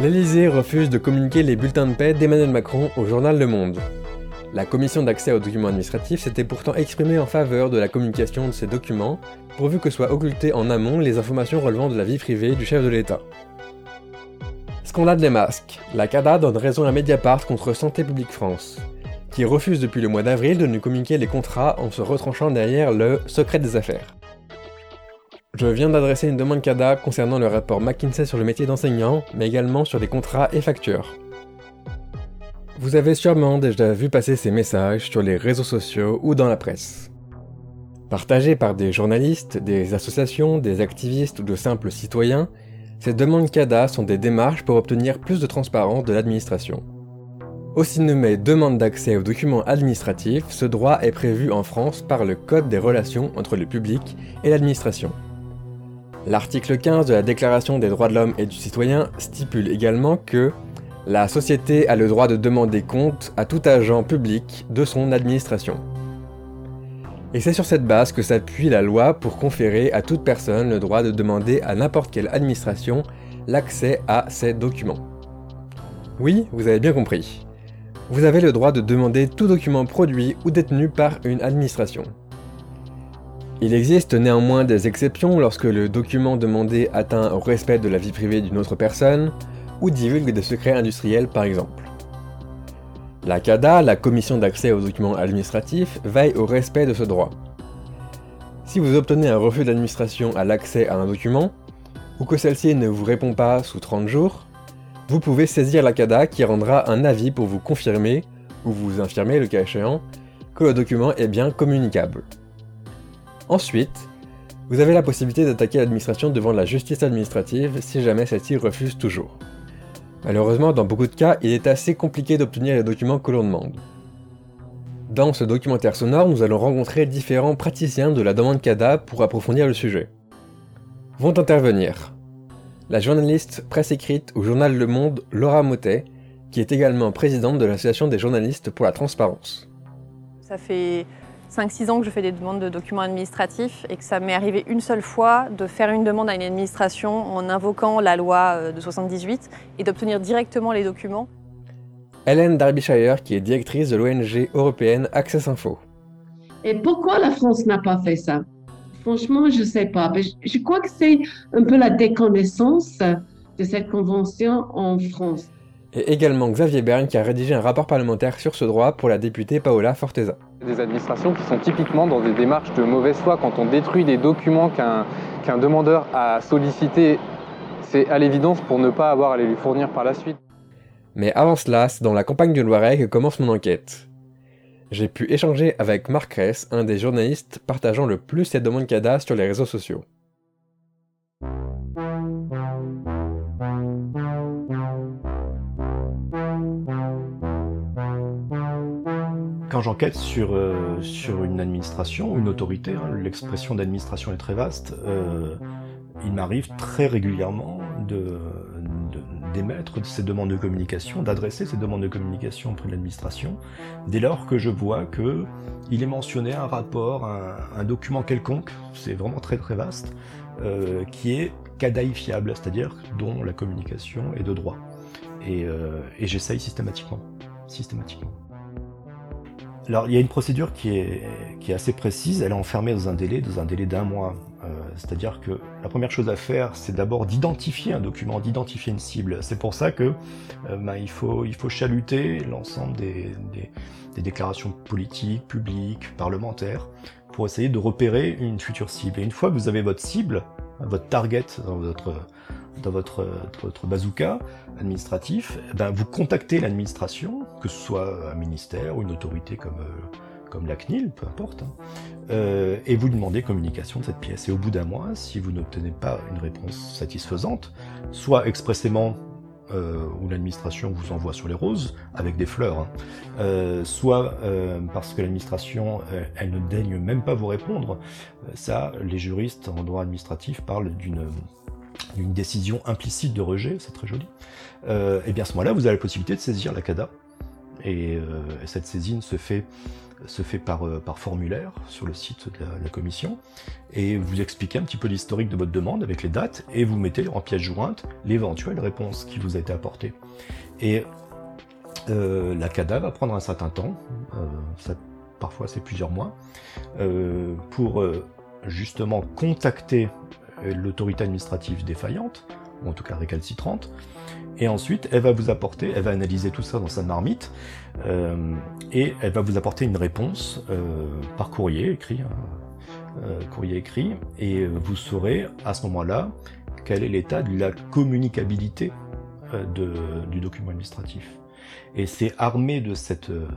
L'Elysée refuse de communiquer les bulletins de paix d'Emmanuel Macron au journal Le Monde. La commission d'accès aux documents administratifs s'était pourtant exprimée en faveur de la communication de ces documents, pourvu que soient occultées en amont les informations relevant de la vie privée du chef de l'État. Scandale des masques. La CADA donne raison à Mediapart contre Santé publique France, qui refuse depuis le mois d'avril de nous communiquer les contrats en se retranchant derrière le secret des affaires. Je viens d'adresser une demande CADA concernant le rapport McKinsey sur le métier d'enseignant, mais également sur des contrats et factures. Vous avez sûrement déjà vu passer ces messages sur les réseaux sociaux ou dans la presse. Partagés par des journalistes, des associations, des activistes ou de simples citoyens, ces demandes CADA sont des démarches pour obtenir plus de transparence de l'administration. Aussi nommé demande d'accès aux documents administratifs, ce droit est prévu en France par le Code des relations entre le public et l'administration. L'article 15 de la Déclaration des droits de l'homme et du citoyen stipule également que la société a le droit de demander compte à tout agent public de son administration. Et c'est sur cette base que s'appuie la loi pour conférer à toute personne le droit de demander à n'importe quelle administration l'accès à ces documents. Oui, vous avez bien compris. Vous avez le droit de demander tout document produit ou détenu par une administration. Il existe néanmoins des exceptions lorsque le document demandé atteint au respect de la vie privée d'une autre personne, ou divulgue des secrets industriels par exemple. La CADA, la Commission d'accès aux documents administratifs, veille au respect de ce droit. Si vous obtenez un refus d'administration à l'accès à un document, ou que celle-ci ne vous répond pas sous 30 jours, vous pouvez saisir la CADA qui rendra un avis pour vous confirmer, ou vous infirmer le cas échéant, que le document est bien communicable. Ensuite, vous avez la possibilité d'attaquer l'administration devant la justice administrative si jamais celle-ci refuse toujours. Malheureusement, dans beaucoup de cas, il est assez compliqué d'obtenir les documents que l'on demande. Dans ce documentaire sonore, nous allons rencontrer différents praticiens de la demande CADA pour approfondir le sujet. Vont intervenir la journaliste presse écrite au journal Le Monde Laura Motet, qui est également présidente de l'Association des journalistes pour la transparence. 5-6 ans que je fais des demandes de documents administratifs et que ça m'est arrivé une seule fois de faire une demande à une administration en invoquant la loi euh, de 78 et d'obtenir directement les documents. Hélène Derbyshire, qui est directrice de l'ONG européenne Access Info. Et pourquoi la France n'a pas fait ça? Franchement, je ne sais pas. Je crois que c'est un peu la déconnaissance de cette convention en France. Et également Xavier Berne qui a rédigé un rapport parlementaire sur ce droit pour la députée Paola Forteza. Des administrations qui sont typiquement dans des démarches de mauvaise foi quand on détruit des documents qu'un demandeur a sollicités, c'est à l'évidence pour ne pas avoir à les lui fournir par la suite. Mais avant cela, c'est dans la campagne du Loiret que commence mon enquête. J'ai pu échanger avec Marc Ress, un des journalistes partageant le plus ces demandes CADA sur les réseaux sociaux. Quand j'enquête sur, euh, sur une administration, une autorité, hein, l'expression d'administration est très vaste, euh, il m'arrive très régulièrement d'émettre ces demandes de communication, d'adresser ces demandes de communication auprès de l'administration, dès lors que je vois que il est mentionné un rapport, un, document quelconque, c'est vraiment très très vaste, euh, qui est cadaïfiable, c'est-à-dire dont la communication est de droit. Et, et j'essaye systématiquement. Systématiquement. Alors, il y a une procédure qui est, assez précise, elle est enfermée dans un délai, dans un délai d'un mois. Euh, c'est-à-dire que la première chose à faire, c'est d'abord d'identifier un document, d'identifier une cible. C'est pour ça que euh, ben, il, faut, chaluter l'ensemble des, déclarations politiques, publiques, parlementaires, pour essayer de repérer une future cible. Et une fois que vous avez votre cible, votre target dans votre, dans votre, votre bazooka administratif, eh ben vous contactez l'administration, que ce soit un ministère ou une autorité comme, euh, comme la CNIL, peu importe, hein, euh, et vous demandez communication de cette pièce. Et au bout d'un mois, si vous n'obtenez pas une réponse satisfaisante, soit expressément euh, où l'administration vous envoie sur les roses avec des fleurs, hein, euh, soit euh, parce que l'administration elle ne daigne même pas vous répondre. Ça, les juristes en droit administratif parlent d'une une décision implicite de rejet, c'est très joli, et bien à ce moment-là, vous avez la possibilité de saisir la CADA. Et cette saisine se fait se fait par, par formulaire sur le site de la, commission, et vous expliquez un petit peu l'historique de votre demande avec les dates, et vous mettez en pièce jointe l'éventuelle réponse qui vous a été apportée. Et euh, la CADA va prendre un certain temps, euh, parfois c'est plusieurs mois, euh, pour justement contacter l'autorité administrative défaillante, ou en tout cas récalcitrante, et ensuite elle va vous apporter, elle va analyser tout ça dans sa marmite, et elle va vous apporter une réponse par courrier écrit, hein, courrier écrit, et vous saurez à ce moment-là quel est l'état de la communicabilité du document administratif. Et c'est armé de cette, euh,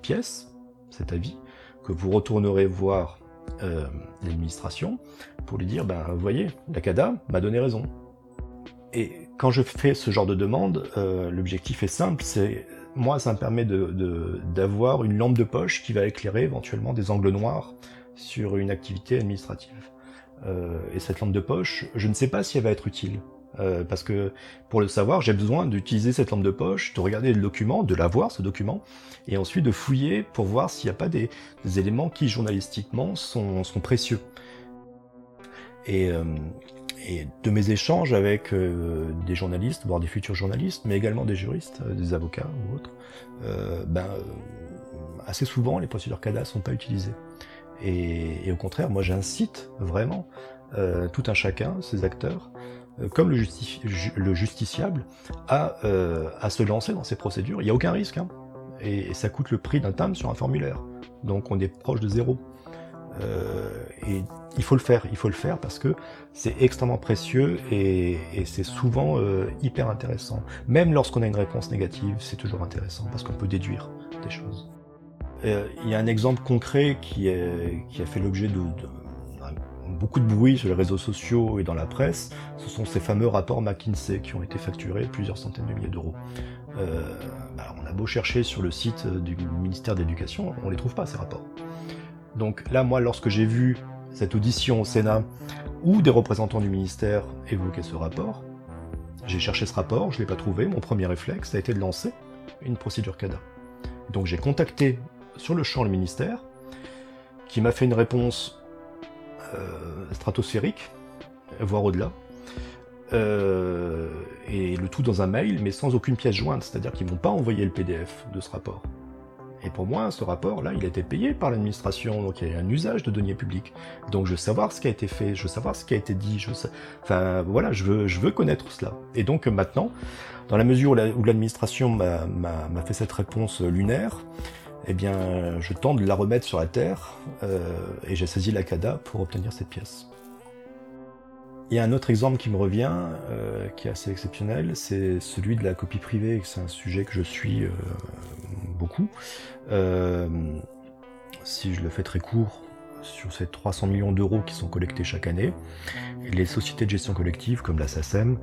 pièce, cet avis, que vous retournerez voir euh, l'administration pour lui dire, ben, vous voyez, la CADA m'a donné raison. Et quand je fais ce genre de demande, euh, l'objectif est simple, c'est moi, ça me permet d'avoir une lampe de poche qui va éclairer éventuellement des angles noirs sur une activité administrative. et cette lampe de poche, je ne sais pas si elle va être utile. Euh, parce que pour le savoir, j'ai besoin d'utiliser cette lampe de poche, de regarder le document, de l'avoir ce document, et ensuite de fouiller pour voir s'il n'y a pas des, éléments qui journalistiquement sont, précieux. Euh, et, de mes échanges avec euh, des journalistes, voire des futurs journalistes, mais également des juristes, des avocats ou autres, ben, assez souvent les procédures CADA ne sont pas utilisées. Et, et au contraire, moi j'incite vraiment tout un chacun, ces acteurs, euh, comme le, le justiciable, euh, à, se lancer dans ces procédures. Il n'y a aucun risque, hein. et, ça coûte le prix d'un timbre sur un formulaire. Donc on est proche de zéro. Euh, et il faut le faire, il faut le faire parce que c'est extrêmement précieux et, c'est souvent hyper intéressant. Même lorsqu'on a une réponse négative, c'est toujours intéressant parce qu'on peut déduire des choses. il y a un exemple concret qui, a fait l'objet de beaucoup de bruit sur les réseaux sociaux et dans la presse, ce sont ces fameux rapports McKinsey qui ont été facturés plusieurs centaines de milliers d'euros. Euh, bah, on a beau chercher sur le site du ministère de l'Éducation, on ne les trouve pas ces rapports. Donc là, moi, lorsque j'ai vu cette audition au Sénat où des représentants du ministère évoquaient ce rapport, j'ai cherché ce rapport, je ne l'ai pas trouvé, mon premier réflexe a été de lancer une procédure CADA. Donc j'ai contacté sur le champ le ministère, qui m'a fait une réponse euh, stratosphérique, voire au-delà. Euh, et le tout dans un mail, mais sans aucune pièce jointe, c'est-à-dire qu'ils vont pas envoyer le PDF de ce rapport. Et pour moi, ce rapport-là, il a été payé par l'administration, donc il y a un usage de deniers publics. Donc je veux savoir ce qui a été fait, je veux savoir ce qui a été dit, je veux, enfin voilà, je veux, je veux connaître cela. Et donc maintenant, dans la mesure où l'administration m'a fait cette réponse lunaire, eh bien, je tente de la remettre sur la terre euh, et j'ai saisi la CADA pour obtenir cette pièce. Il y a un autre exemple qui me revient, euh, qui est assez exceptionnel, c'est celui de la copie privée. C'est un sujet que je suis euh, beaucoup. si je le fais très court, sur ces 300 millions d'euros qui sont collectés chaque année, les sociétés de gestion collective comme la SACEM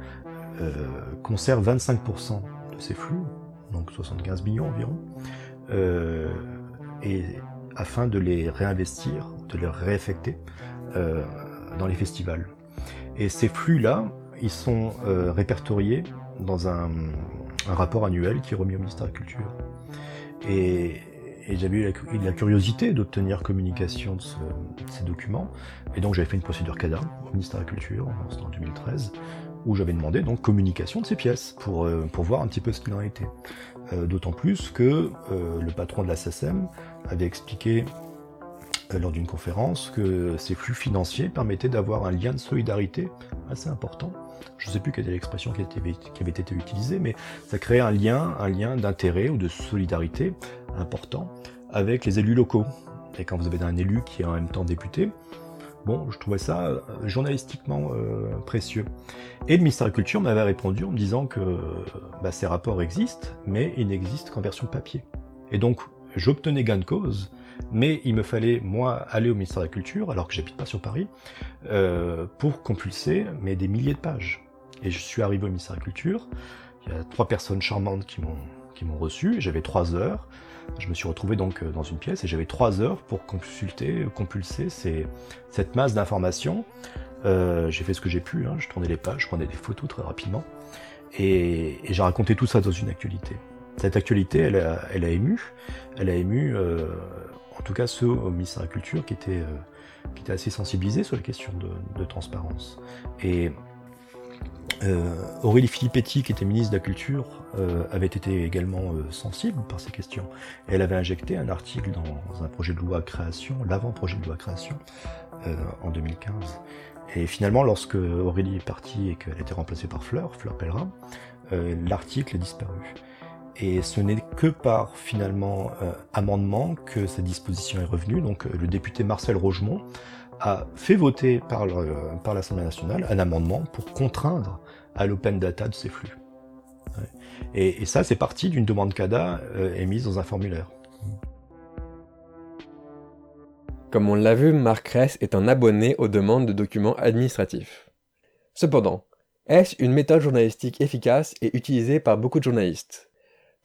conservent 25% de ces flux, donc 75 millions environ, euh, et afin de les réinvestir, de les réaffecter euh, dans les festivals. Et ces flux-là, ils sont euh, répertoriés dans un, rapport annuel qui est remis au ministère de la Culture. Et, j'avais eu la, curiosité d'obtenir communication de, ces documents, et donc j'avais fait une procédure CADA au ministère de la Culture, en 2013, où j'avais demandé donc communication de ces pièces pour, pour voir un petit peu ce qu'il en était. Euh, d'autant plus que euh, le patron de la SSM avait expliqué euh, lors d'une conférence que ces flux financiers permettaient d'avoir un lien de solidarité assez important. Je ne sais plus quelle est l'expression qui, qui, avait été utilisée, mais ça créait un lien, un lien d'intérêt ou de solidarité important avec les élus locaux. Et quand vous avez un élu qui est en même temps député, Bon, je trouvais ça euh, journalistiquement euh, précieux. Et le ministère de la Culture m'avait répondu en me disant que bah, ces rapports existent, mais ils n'existent qu'en version papier. Et donc, j'obtenais gain de cause, mais il me fallait, moi, aller au ministère de la Culture, alors que j'habite pas sur Paris, euh, pour compulser mais des milliers de pages. Et je suis arrivé au ministère de la Culture, il y a trois personnes charmantes qui m'ont reçu, j'avais trois heures. Je me suis retrouvé donc euh, dans une pièce et j'avais trois heures pour consulter, compulser cette masse d'informations. Euh, j'ai fait ce que j'ai pu, hein. je tournais les pages, je prenais des photos très rapidement, et, j'ai raconté tout ça dans une actualité. Cette actualité, elle a, elle a ému, elle a ému en tout cas ceux au ministère de la Culture qui étaient, qui étaient assez sensibilisés sur les questions de, de transparence. Et euh, Aurélie Filippetti, qui était ministre de la Culture, euh, avait été également euh, sensible par ces questions. elle avait injecté un article dans un projet de loi création, l'avant-projet de loi création, en 2015. Et finalement, lorsque Aurélie est partie et qu'elle a été remplacée par Fleur, Fleur Pellerin, l'article est disparu. Et ce n'est que par finalement amendement que cette disposition est revenue. Donc le député Marcel Rogemont a fait voter par l'Assemblée nationale un amendement pour contraindre à l'open data de ces flux. Et, ça, c'est parti d'une demande CADA euh, émise dans un formulaire. Comme on l'a vu, Marc Ress est un abonné aux demandes de documents administratifs. Cependant, est-ce une méthode journalistique efficace et utilisée par beaucoup de journalistes?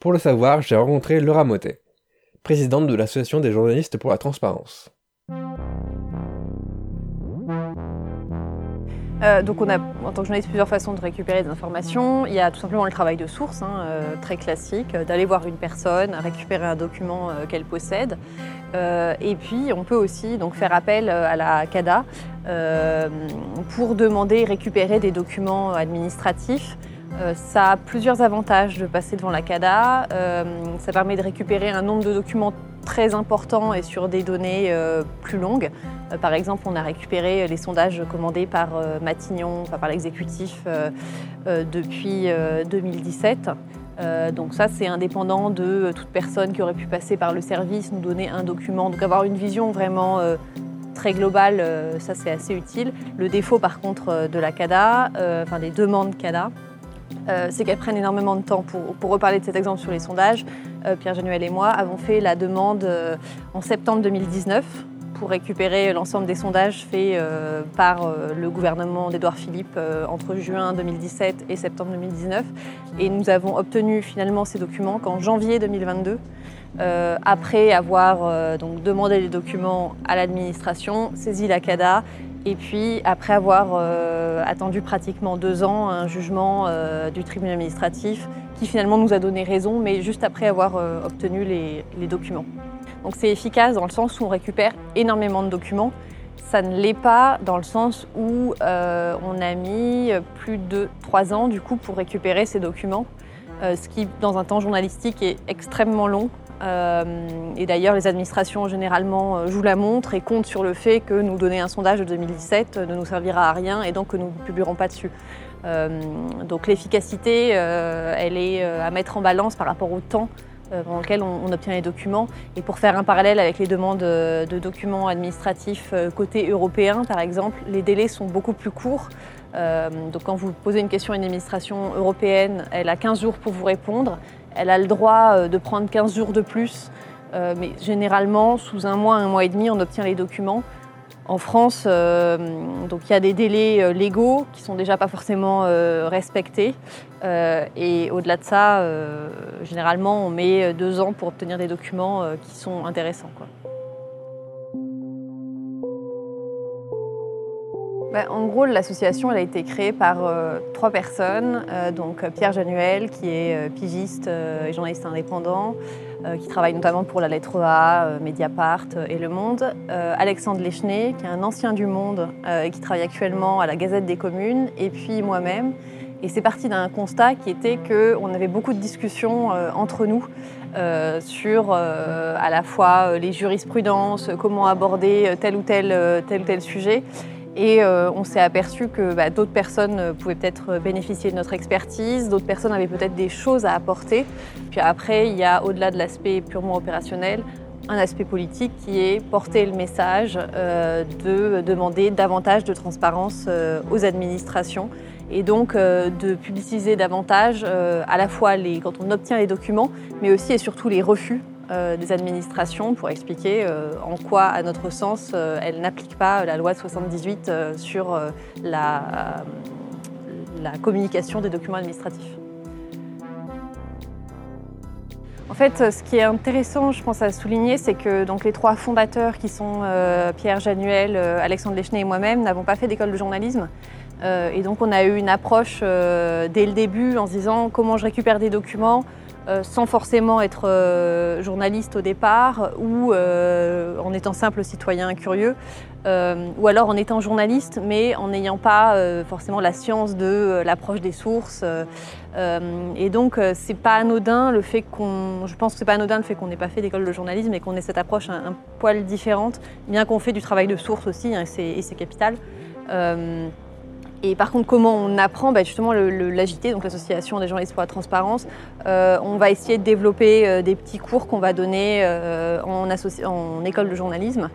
Pour le savoir, j'ai rencontré Laura Motet, présidente de l'Association des journalistes pour la transparence. Euh, donc on a, en tant que journaliste, plusieurs façons de récupérer des informations. Il y a tout simplement le travail de source, hein, euh, très classique, euh, d'aller voir une personne, récupérer un document qu'elle possède. et puis on peut aussi donc, faire appel à la CADA pour demander et récupérer des documents administratifs. Ça a plusieurs avantages de passer devant la CADA. ça permet de récupérer un nombre de documents très important et sur des données plus longues. Euh, par exemple, on a récupéré les sondages commandés par euh, Matignon, par l'exécutif euh, depuis 2017. donc ça, c'est indépendant de toute personne qui aurait pu passer par le service, nous donner un document. Donc avoir une vision vraiment très globale, ça c'est assez utile. Le défaut par contre de la CADA, enfin des demandes CADA, c'est qu'elles prennent énormément de temps. Pour, reparler de cet exemple sur les sondages, Pierre Genuel et moi avons fait la demande en septembre 2019 pour récupérer l'ensemble des sondages faits euh, par euh, le gouvernement d'Édouard Philippe euh, entre juin 2017 et septembre 2019. Et nous avons obtenu finalement ces documents qu'en janvier 2022, après avoir demandé les documents à l'administration, saisi la CADA, et puis après avoir attendu pratiquement deux ans un jugement du tribunal administratif qui finalement nous a donné raison, mais juste après avoir obtenu les documents. Donc c'est efficace dans le sens où on récupère énormément de documents. Ça ne l'est pas dans le sens où euh, on a mis plus de trois ans du coup pour récupérer ces documents, euh, ce qui dans un temps journalistique est extrêmement long. Euh, et d'ailleurs, les administrations généralement jouent la montre et comptent sur le fait que nous donner un sondage de 2017 ne nous servira à rien et donc que nous ne publierons pas dessus. donc l'efficacité, elle est à mettre en balance par rapport au temps euh, pendant lequel on, obtient les documents. Et pour faire un parallèle avec les demandes euh, de documents administratifs euh, côté européen, par exemple, les délais sont beaucoup plus courts. donc quand vous posez une question à une administration européenne, elle a 15 jours pour vous répondre. Elle a le droit de prendre 15 jours de plus. mais généralement, sous un mois, un mois et demi, on obtient les documents. En France, euh, il y a des délais euh, légaux qui sont déjà pas forcément euh, respectés. et au-delà de ça, généralement, on met deux ans pour obtenir des documents qui sont intéressants. Bah, en gros, l'association a été créée par trois personnes. donc Pierre Januel, qui est pigiste et journaliste indépendant, euh, qui travaille notamment pour la lettre A, euh, Mediapart euh, et Le Monde. Alexandre Lechenet, qui est un ancien du Monde et qui travaille actuellement à la Gazette des communes. Et puis moi-même. Et c'est parti d'un constat qui était qu'on avait beaucoup de discussions entre nous sur à la fois les jurisprudences, comment aborder tel ou tel, tel, ou tel sujet. Et euh, on s'est aperçu que bah, d'autres personnes euh, pouvaient peut-être bénéficier de notre expertise, d'autres personnes avaient peut-être des choses à apporter. Puis après, il y a, au-delà de l'aspect purement opérationnel, un aspect politique qui est porter le message euh, de demander davantage de transparence aux administrations et donc de publiciser davantage à la fois quand on obtient les documents, mais aussi et surtout les refus euh, des administrations pour expliquer euh, en quoi, à notre sens, euh, elles n'appliquent pas la loi de 78 sur la, la, communication des documents administratifs. En fait, ce qui est intéressant, je pense, à souligner, c'est que donc, les trois fondateurs qui sont Pierre Januel, Alexandre Lechenet et moi-même n'avons pas fait d'école de journalisme. et donc on a eu une approche dès le début en se disant comment je récupère des documents, sans forcément être journaliste au départ ou en étant simple citoyen curieux. ou alors en étant journaliste, mais en n'ayant pas forcément la science de l'approche des sources. et donc, c'est pas anodin le fait qu'on, je pense que c'est pas anodin le fait qu'on n'ait pas fait d'école de journalisme et qu'on ait cette approche un, poil différente, bien qu'on fait du travail de source aussi, hein, et c'est capital. Et par contre, comment on apprend bah, Justement, l'AJT, donc l'Association des journalistes pour la transparence, euh, on va essayer de développer euh, des petits cours qu'on va donner euh, en, en, école de journalisme.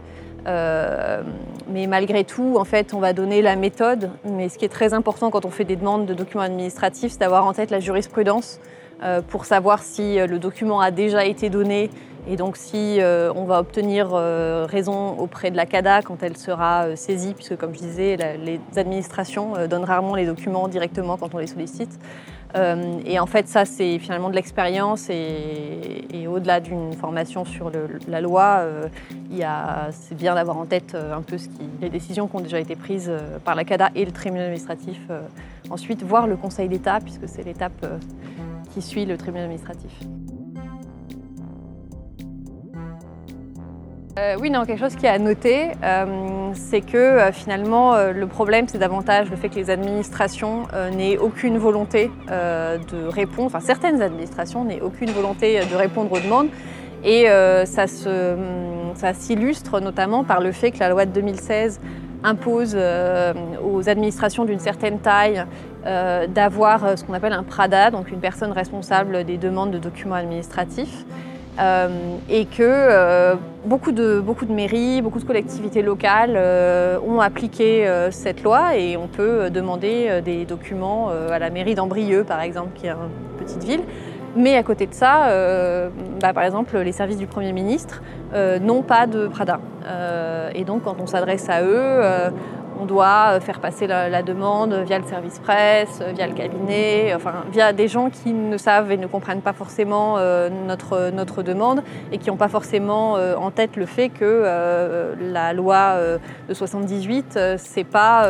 mais malgré tout, en fait, on va donner la méthode. Mais ce qui est très important quand on fait des demandes de documents administratifs, c'est d'avoir en tête la jurisprudence pour savoir si le document a déjà été donné et donc si euh, on va obtenir euh, raison auprès de la CADA quand elle sera euh, saisie, puisque comme je disais, les administrations donnent rarement les documents directement quand on les sollicite. et en fait, ça, c'est finalement de l'expérience et, au-delà d'une formation sur la loi, c'est bien d'avoir en tête un peu les décisions qui ont déjà été prises par la CADA et le tribunal administratif. ensuite, voir le Conseil d'État, puisque c'est l'étape qui suit le tribunal administratif. Euh, oui, non, quelque chose qui est à noter, euh, c'est que euh, finalement, le problème, c'est davantage le fait que les administrations n'aient aucune volonté de répondre, enfin certaines administrations n'aient aucune volonté de répondre aux demandes. Et ça, ça s'illustre notamment par le fait que la loi de 2016 impose aux administrations d'une certaine taille d'avoir ce qu'on appelle un PRADA, donc une personne responsable des demandes de documents administratifs. Euh, et que euh, beaucoup, de, beaucoup de mairies, beaucoup de collectivités locales euh, ont appliqué cette loi et on peut demander des documents à la mairie d'Ambrieux, par exemple, qui est une petite ville. Mais à côté de ça, bah, par exemple, les services du Premier ministre n'ont pas de Prada. et donc, quand on s'adresse à eux, on doit euh, faire passer la, demande via le service presse, euh, via le cabinet, enfin via des gens qui ne savent et ne comprennent pas forcément euh, notre, notre demande et qui n'ont pas forcément en tête le fait que la loi de 78, c'est pas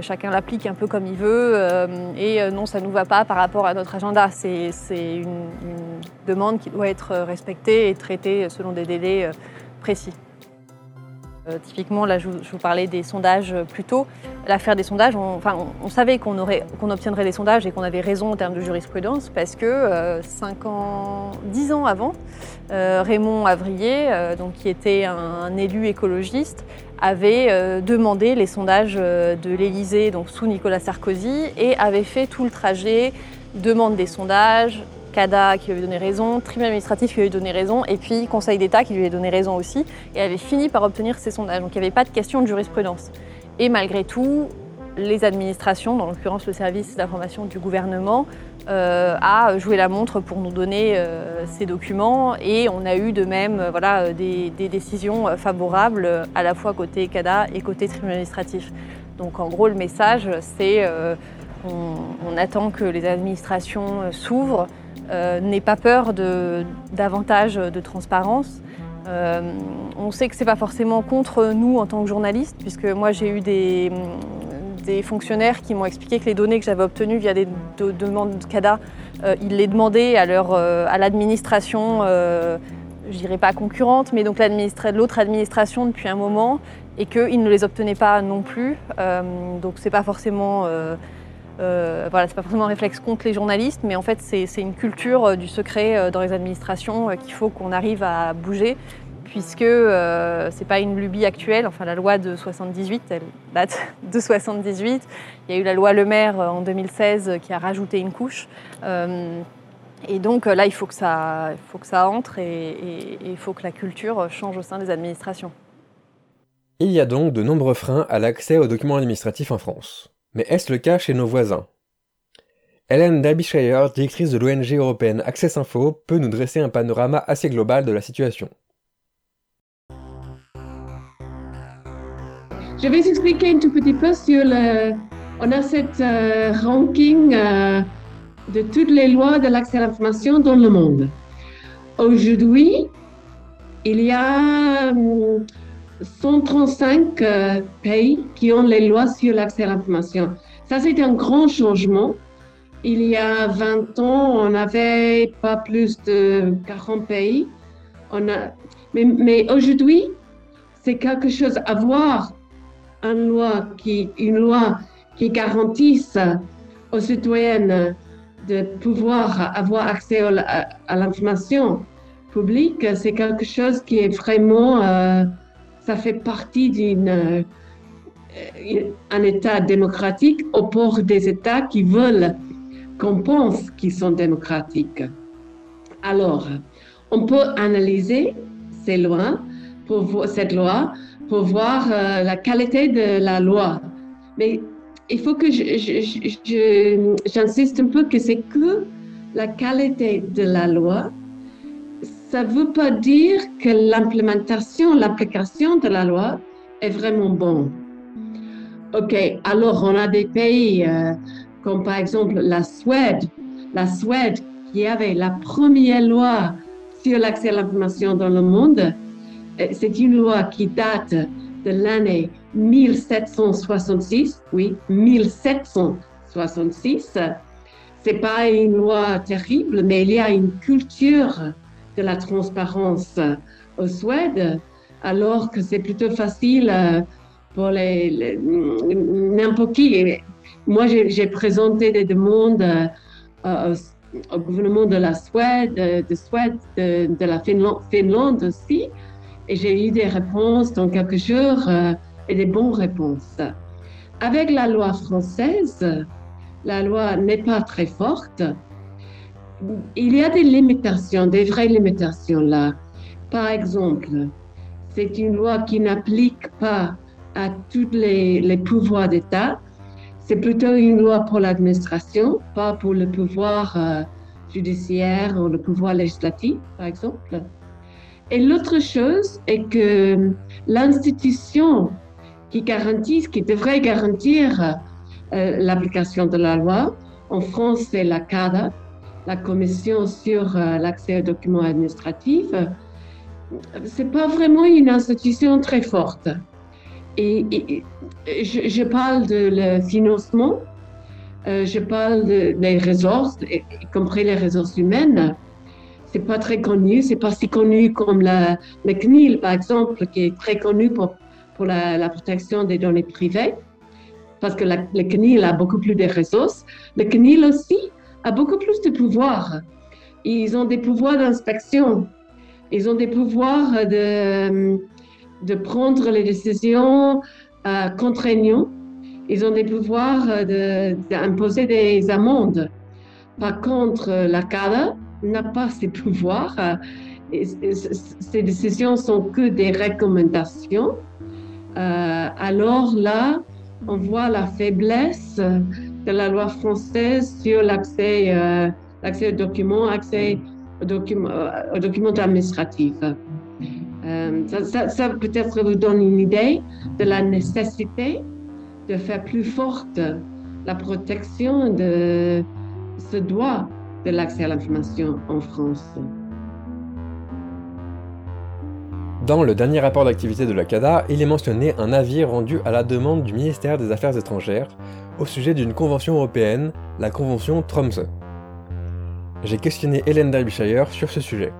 chacun l'applique un peu comme il veut et non, ça ne nous va pas par rapport à notre agenda. C'est une, une, demande qui doit être respectée et traitée selon des délais précis. Euh, typiquement, là, je vous, parlais des sondages plus tôt. L'affaire des sondages, on, enfin, on, savait qu'on obtiendrait des sondages et qu'on avait raison en termes de jurisprudence parce que euh, ans, 10 ans avant, euh, Raymond Avrier, donc, qui était un, élu écologiste, avait demandé les sondages de l'Élysée sous Nicolas Sarkozy et avait fait tout le trajet, demande des sondages, CADA qui lui avait donné raison, tribunal administratif qui lui avait donné raison, et puis Conseil d'État qui lui avait donné raison aussi, et avait fini par obtenir ces sondages. Donc il n'y avait pas de question de jurisprudence. Et malgré tout, les administrations, dans l'occurrence le service d'information du gouvernement, euh, a joué la montre pour nous donner euh, ces documents et on a eu de même euh, voilà, des, décisions favorables à la fois côté CADA et côté tribunal administratif. Donc en gros le message c'est on, attend que les administrations s'ouvrent, euh, pas peur de davantage de transparence. Euh, on sait que c'est pas forcément contre nous en tant que journalistes, puisque moi j'ai eu des, fonctionnaires qui m'ont expliqué que les données que j'avais obtenues via des demandes de CADA, euh, ils les demandaient à, leur, à l'administration, je dirais pas concurrente, mais donc l'autre administration depuis un moment, et qu'ils ne les obtenaient pas non plus. donc c'est pas forcément euh, voilà, c'est pas forcément un réflexe contre les journalistes, mais en fait, c'est une culture euh, du secret euh, dans les administrations qu'il faut qu'on arrive à bouger, puisque c'est pas une lubie actuelle. Enfin, la loi de 78, elle date de 78. Il y a eu la loi Le Maire en 2016 qui a rajouté une couche. et donc là, il faut que ça, il faut que ça entre et il faut que la culture change au sein des administrations. Il y a donc de nombreux freins à l'accès aux documents administratifs en France. Mais est-ce le cas chez nos voisins? Hélène Derbyshire, directrice de l'ONG européenne Access Info, peut nous dresser un panorama assez global de la situation. Je vais expliquer un tout petit peu sur le... On a cette euh, ranking euh, de toutes les lois de l'accès à l'information dans le monde. Aujourd'hui, il y a hum, 135 euh, pays qui ont les lois sur l'accès à l'information. Ça, c'est un grand changement. il y a 20 ans, on n'avait pas plus de 40 pays. On a, mais, aujourd'hui, c'est quelque chose à voir une loi qui, une garantisse aux citoyennes de pouvoir avoir accès à l'information publique, c'est quelque chose qui est vraiment, euh, ça fait partie d'un euh, État démocratique au port des États qui veulent qu'on pense qu'ils sont démocratiques. Alors, on peut analyser cette loi pour voir euh, la qualité de la loi. Mais il faut que j'insiste un peu que c'est que la qualité de la loi. Ça ne veut pas dire que l'implémentation, l'application de la loi est vraiment bonne. OK, alors on a des pays euh, comme par exemple la Suède, la Suède qui avait la première loi sur l'accès à l'information dans le monde. Euh, c'est une loi qui date de l'année 1766, oui, 1766. C'est pas une loi terrible, mais il y a une culture de la transparence au Suède, alors que c'est plutôt facile euh, pour les, n'importe qui. Moi, j'ai présenté des demandes euh, euh, au gouvernement de la Suède, de, Suède, de, la Finlande, aussi, et j'ai eu des réponses dans quelques jours euh, et des bonnes réponses. Avec la loi française, la loi n'est pas très forte. Il y a des limitations, des vraies limitations là. Par exemple, c'est une loi qui n'applique pas à tous les, pouvoirs d'État. C'est plutôt une loi pour l'administration, pas pour le pouvoir euh, judiciaire ou le pouvoir législatif, par exemple. Et l'autre chose est que l'institution qui garantit, qui devrait garantir euh, l'application de la loi, en France, c'est la CADA, la Commission sur euh, l'accès aux documents administratifs. C'est pas vraiment une institution très forte. Et, je, parle de le financement, euh, je parle des ressources, y compris les ressources humaines. C'est pas très connu, c'est pas si connu comme le CNIL, par exemple, qui est très connu pour, pour la, protection des données privées, parce que le CNIL a beaucoup plus de ressources. Le CNIL aussi a beaucoup plus de pouvoirs. Ils ont des pouvoirs d'inspection, ils ont des pouvoirs de de prendre les décisions euh, contraignantes. Ils ont des pouvoirs d'imposer des amendes. Par contre, la CADA n'a pas ces pouvoirs. ces décisions sont que des recommandations. Euh, alors là, on voit la faiblesse de la loi française sur l'accès euh, aux documents, accès aux documents, aux documents administratifs. Euh, ça, peut-être vous donne une idée de la nécessité de faire plus forte la protection de ce droit de l'accès à l'information en France. Dans le dernier rapport d'activité de la CADA, il est mentionné un avis rendu à la demande du ministère des Affaires étrangères au sujet d'une convention européenne, la convention Tromsø. J'ai questionné Hélène Derbyshire sur ce sujet.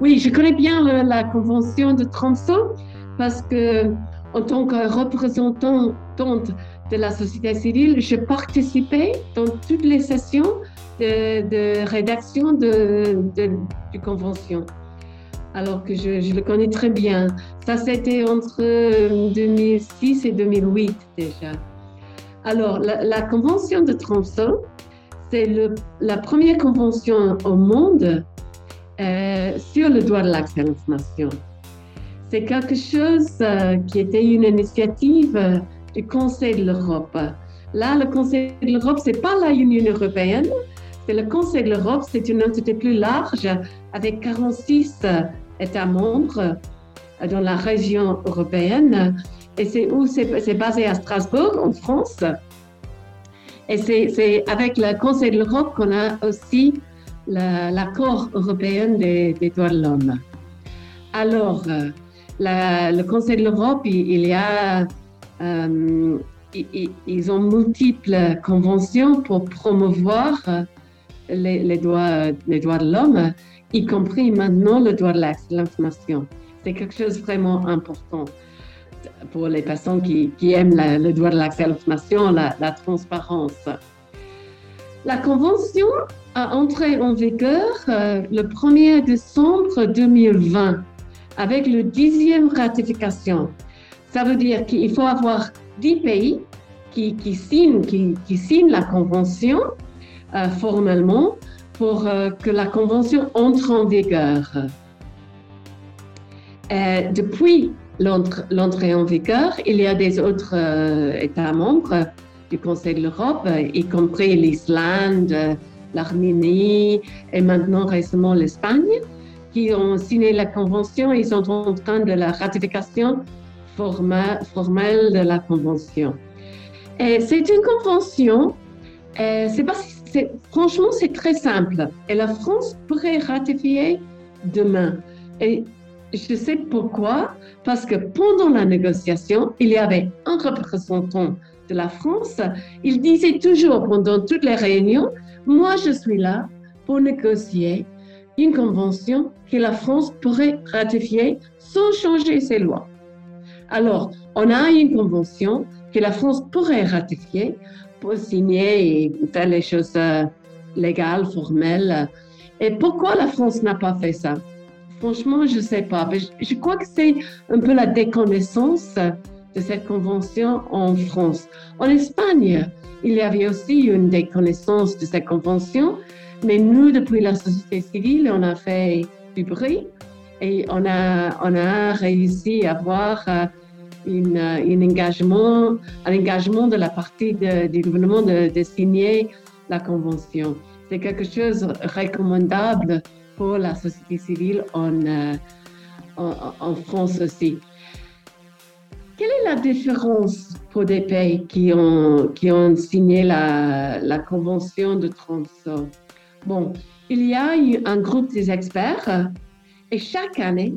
Oui, je connais bien euh, la convention de Tromsø parce que, en tant que représentante de la société civile, je participais dans toutes les sessions de, rédaction de, de, convention. Alors que je, le connais très bien. Ça, c'était entre 2006 et 2008 déjà. Alors, la, convention de Tromsø, c'est la première convention au monde euh, sur le droit de l'accès à l'information. C'est quelque chose euh, qui était une initiative euh, du Conseil de l'Europe. Là, le Conseil de l'Europe, c'est pas la Union européenne, le Conseil de l'Europe, c'est une entité plus large avec 46 États membres dans la région européenne. Et c'est où c'est basé à Strasbourg, en France. Et c'est avec le Conseil de l'Europe qu'on a aussi l'accord européen des, droits de l'homme. Alors, euh, le Conseil de l'Europe, il, a euh, ils ont multiples conventions pour promouvoir les, droits, les droits de l'homme, y compris maintenant le droit de l'information. C'est quelque chose vraiment important pour les personnes qui, aiment le droit de l'accès à l'information, la, transparence. La Convention a entré en vigueur euh, le 1er décembre 2020 avec le dixième ratification. Ça veut dire qu'il faut avoir dix pays qui, qui signent, qui, qui, signent la Convention formellement pour euh, que la Convention entre en vigueur. depuis l'entrée en vigueur, il y a des autres euh, États membres du Conseil de l'Europe, y compris l'Islande, l'Arménie et maintenant récemment l'Espagne, qui ont signé la convention. Ils sont en train de la ratification formelle de la convention. C'est une convention, euh, c'est pas, franchement, c'est très simple. Et la France pourrait ratifier demain. Et je sais pourquoi, parce que pendant la négociation, il y avait un représentant de la France. Il disait toujours pendant toutes les réunions, moi je suis là pour négocier une convention que la France pourrait ratifier sans changer ses lois. Alors, on a une convention que la France pourrait ratifier pour signer et faire les choses euh, légales, formelles. Et pourquoi la France n'a pas fait ça? Franchement, je ne sais pas. je, crois que c'est un peu la déconnaissance de cette convention en France. En Espagne, il y avait aussi une déconnaissance de cette convention, mais nous, depuis la société civile, on a fait du bruit et on a, on a réussi à avoir euh, une, un, engagement, un engagement de la partie du gouvernement de, signer la convention. C'est quelque chose de recommandable pour la société civile euh, en, en, France aussi. Quelle est la différence pour des pays qui ont, qui ont signé la, Convention de Tromsø? Bon, il y a un groupe des experts et chaque année,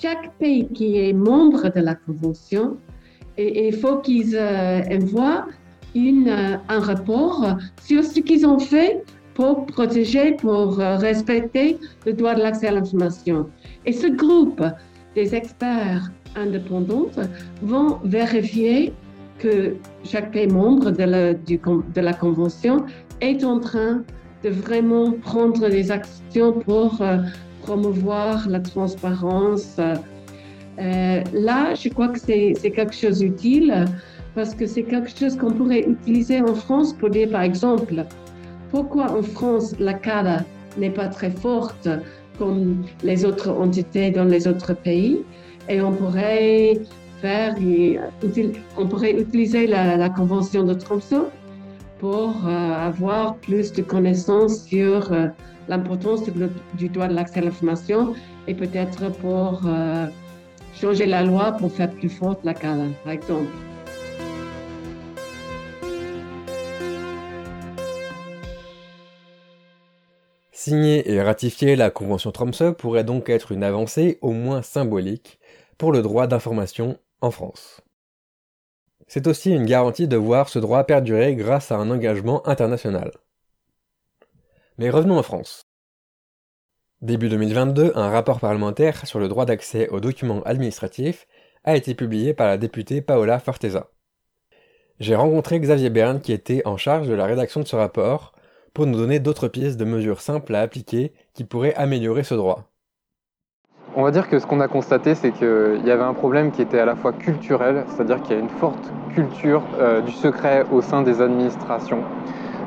chaque pays qui est membre de la Convention, il faut qu'ils euh, envoient une, euh, un rapport sur ce qu'ils ont fait pour protéger, pour euh, respecter le droit de l'accès à l'information. Et ce groupe des experts indépendants vont vérifier que chaque pays membre de la, Convention est en train de vraiment prendre des actions pour euh, promouvoir la transparence. Euh, là, je crois que c'est quelque chose d'utile parce que c'est quelque chose qu'on pourrait utiliser en France pour dire, par exemple, pourquoi en France la CADA n'est pas très forte comme les autres entités dans les autres pays et on pourrait faire, on pourrait utiliser la, Convention de Tromsø pour euh, avoir plus de connaissances sur euh, l'importance du, droit de l'accès à l'information et peut-être pour euh, changer la loi pour faire plus forte la CADA, par exemple. Signer et ratifier la Convention Tromsø pourrait donc être une avancée, au moins symbolique, pour le droit d'information en France. C'est aussi une garantie de voir ce droit perdurer grâce à un engagement international. Mais revenons en France. Début 2022, un rapport parlementaire sur le droit d'accès aux documents administratifs a été publié par la députée Paola Forteza. J'ai rencontré Xavier Berne qui était en charge de la rédaction de ce rapport pour nous donner d'autres pièces de mesures simples à appliquer qui pourraient améliorer ce droit. On va dire que ce qu'on a constaté, c'est qu'il y avait un problème qui était à la fois culturel, c'est-à-dire qu'il y a une forte culture euh, du secret au sein des administrations.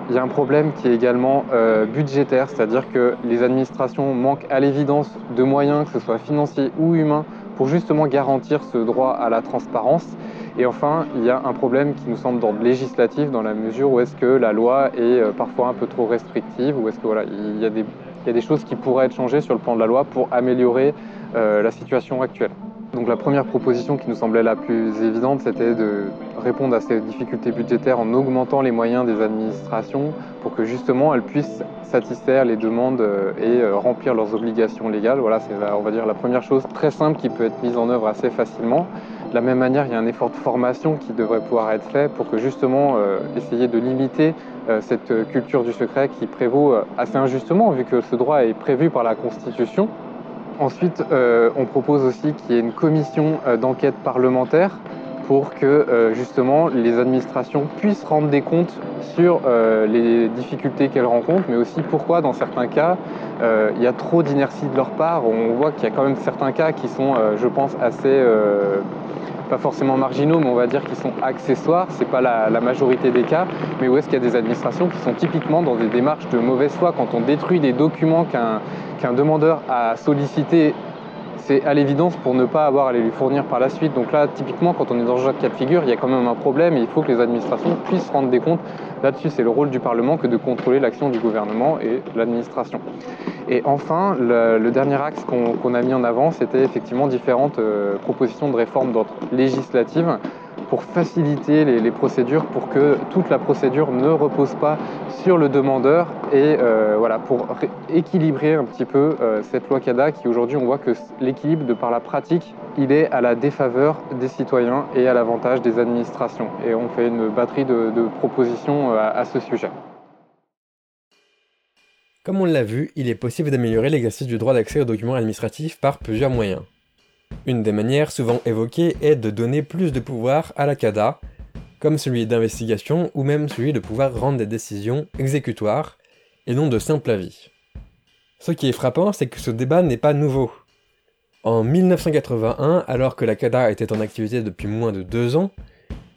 Il y a un problème qui est également euh, budgétaire, c'est-à-dire que les administrations manquent à l'évidence de moyens, que ce soit financiers ou humains, pour justement garantir ce droit à la transparence. Et enfin, il y a un problème qui nous semble d'ordre législatif dans la mesure où est-ce que la loi est euh, parfois un peu trop restrictive ou est-ce que voilà, il y, a des, il y a des choses qui pourraient être changées sur le plan de la loi pour améliorer euh, la situation actuelle. Donc la première proposition qui nous semblait la plus évidente, c'était de répondre à ces difficultés budgétaires en augmentant les moyens des administrations pour que justement elles puissent satisfaire les demandes et remplir leurs obligations légales. Voilà, c'est on va dire la première chose très simple qui peut être mise en œuvre assez facilement. De la même manière, il y a un effort de formation qui devrait pouvoir être fait pour que justement essayer de limiter cette culture du secret qui prévaut assez injustement vu que ce droit est prévu par la Constitution. Ensuite, euh, on propose aussi qu'il y ait une commission euh, d'enquête parlementaire pour que euh, justement les administrations puissent rendre des comptes sur les difficultés qu'elles rencontrent, mais aussi pourquoi dans certains cas il y a trop d'inertie de leur part. On voit qu'il y a quand même certains cas qui sont, je pense, assez pas forcément marginaux, mais on va dire qu'ils sont accessoires. C'est pas la, majorité des cas, mais où est-ce qu'il y a des administrations qui sont typiquement dans des démarches de mauvaise foi quand on détruit des documents qu'un demandeur a sollicité c'est à l'évidence pour ne pas avoir à les lui fournir par la suite. Donc là, typiquement, quand on est dans ce genre de cas de figure, il y a quand même un problème et il faut que les administrations puissent rendre des comptes. Là-dessus, c'est le rôle du Parlement que de contrôler l'action du gouvernement et l'administration. Et enfin, le, dernier axe qu'on a mis en avant, c'était effectivement différentes euh, propositions de réforme d'ordre législative pour faciliter les, procédures, pour que toute la procédure ne repose pas sur le demandeur et euh, voilà, pour équilibrer un petit peu euh, cette loi CADA qui aujourd'hui on voit que l'équilibre de par la pratique, il est à la défaveur des citoyens et à l'avantage des administrations. Et on fait une batterie de, propositions euh, à ce sujet. Comme on l'a vu, il est possible d'améliorer l'exercice du droit d'accès aux documents administratifs par plusieurs moyens. Une des manières souvent évoquées est de donner plus de pouvoir à la CADA, comme celui d'investigation ou même celui de pouvoir rendre des décisions exécutoires et non de simple avis. Ce qui est frappant, c'est que ce débat n'est pas nouveau. En 1981, alors que la CADA était en activité depuis moins de deux ans,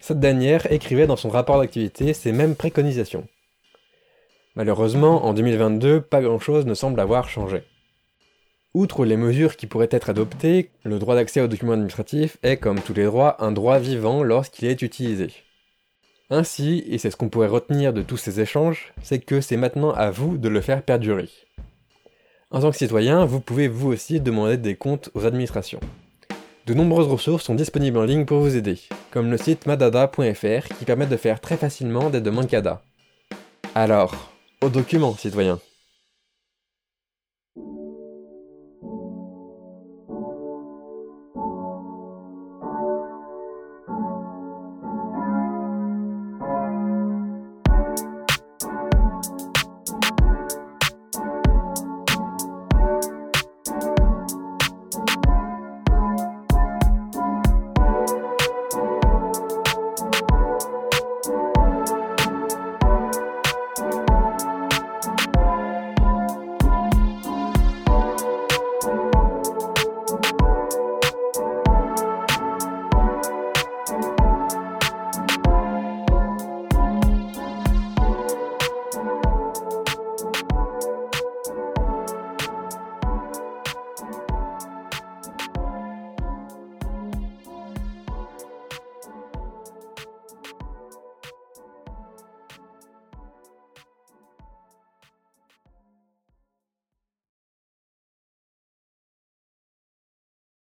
cette dernière écrivait dans son rapport d'activité ces mêmes préconisations. Malheureusement, en 2022, pas grand-chose ne semble avoir changé. Outre les mesures qui pourraient être adoptées, le droit d'accès aux documents administratifs est, comme tous les droits, un droit vivant lorsqu'il est utilisé. Ainsi, et c'est ce qu'on pourrait retenir de tous ces échanges, c'est que c'est maintenant à vous de le faire perdurer. En tant que citoyen, vous pouvez vous aussi demander des comptes aux administrations. De nombreuses ressources sont disponibles en ligne pour vous aider, comme le site madada.fr qui permet de faire très facilement des demandes CADA. Alors, aux documents, citoyens